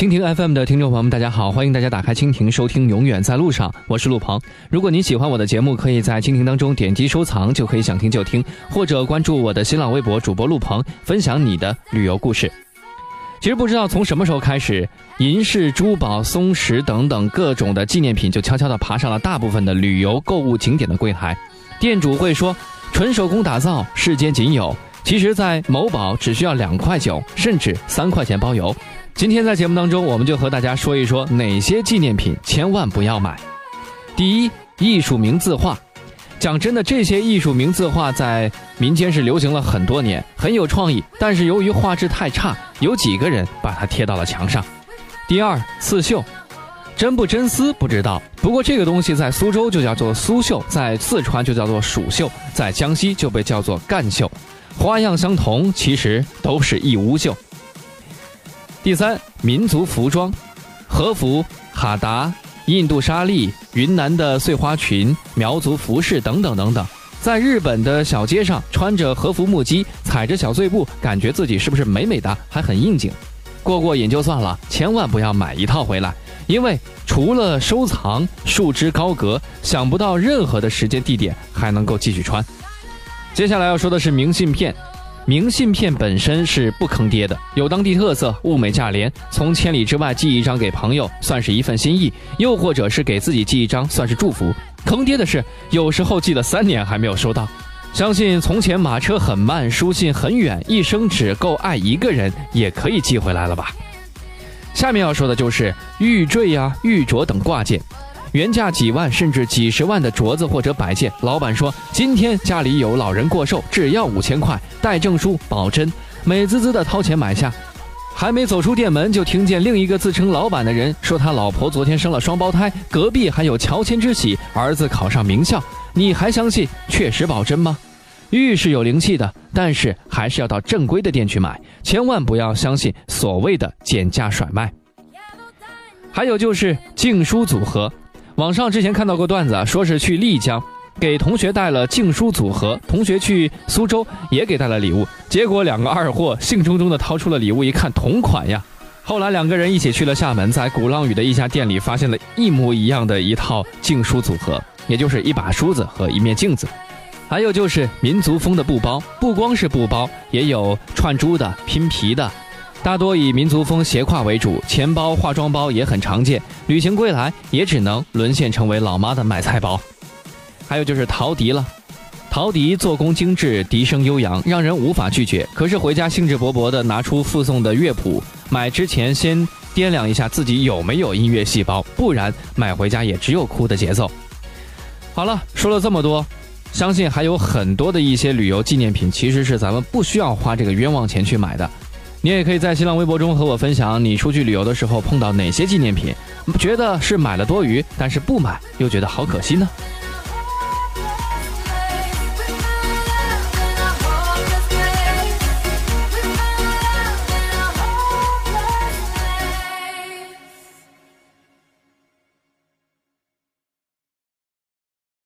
蜻蜓 FM 的听众朋友们，大家好，欢迎大家打开蜻蜓收听《永远在路上》，我是陆鹏。如果您喜欢我的节目，可以在蜻蜓当中点击收藏，就可以想听就听，或者关注我的新浪微博主播陆鹏，分享你的旅游故事。其实不知道从什么时候开始，银饰、珠宝、松石等等各种的纪念品就悄悄地爬上了大部分的旅游购物景点的柜台。店主会说：“纯手工打造，世间仅有。”其实，在某宝只需要两块九，甚至三块钱包邮。今天在节目当中，我们就和大家说一说哪些纪念品千万不要买。第一，艺术名字画。讲真的，这些艺术名字画在民间是流行了很多年，很有创意。但是由于画质太差，有几个人把它贴到了墙上。第二，刺绣。真不真丝不知道，不过这个东西在苏州就叫做苏绣，在四川就叫做蜀绣，在江西就被叫做赣绣。花样相同，其实都是义乌绣。第三，民族服装，和服、哈达、印度纱丽、云南的碎花裙、苗族服饰等等等等，在日本的小街上穿着和服木屐，踩着小碎步，感觉自己是不是美美的，还很应景。过过瘾就算了，千万不要买一套回来，因为除了收藏，束之高阁，想不到任何的时间地点还能够继续穿。接下来要说的是明信片，明信片本身是不坑爹的，有当地特色，物美价廉。从千里之外寄一张给朋友，算是一份心意；又或者是给自己寄一张，算是祝福。坑爹的是，有时候寄了三年还没有收到。相信从前马车很慢，书信很远，一生只够爱一个人，也可以寄回来了吧？下面要说的就是玉坠呀、玉镯等挂件。原价几万甚至几十万的镯子或者摆件，老板说今天家里有老人过寿，只要五千块，带证书保真，美滋滋的掏钱买下。还没走出店门，就听见另一个自称老板的人说他老婆昨天生了双胞胎，隔壁还有乔迁之喜，儿子考上名校。你还相信确实保真吗？玉是有灵气的，但是还是要到正规的店去买，千万不要相信所谓的减价甩卖。还有就是敬书组合。网上之前看到过段子，说是去丽江给同学带了敬书组合，同学去苏州也给带了礼物，结果两个二货兴冲冲的掏出了礼物，一看同款呀。后来两个人一起去了厦门，在鼓浪屿的一家店里发现了一模一样的一套敬书组合，也就是一把梳子和一面镜子。还有就是民族风的布包，不光是布包，也有串珠的、拼皮的。大多以民族风斜挎为主，钱包、化妆包也很常见。旅行归来，也只能沦陷成为老妈的买菜包。还有就是陶笛了，陶笛做工精致，笛声悠扬，让人无法拒绝。可是回家兴致勃勃地拿出附送的乐谱，买之前先掂量一下自己有没有音乐细胞，不然买回家也只有哭的节奏。好了，说了这么多，相信还有很多的一些旅游纪念品，其实是咱们不需要花这个冤枉钱去买的。你也可以在新浪微博中和我分享，你出去旅游的时候碰到哪些纪念品，觉得是买了多余，但是不买又觉得好可惜呢？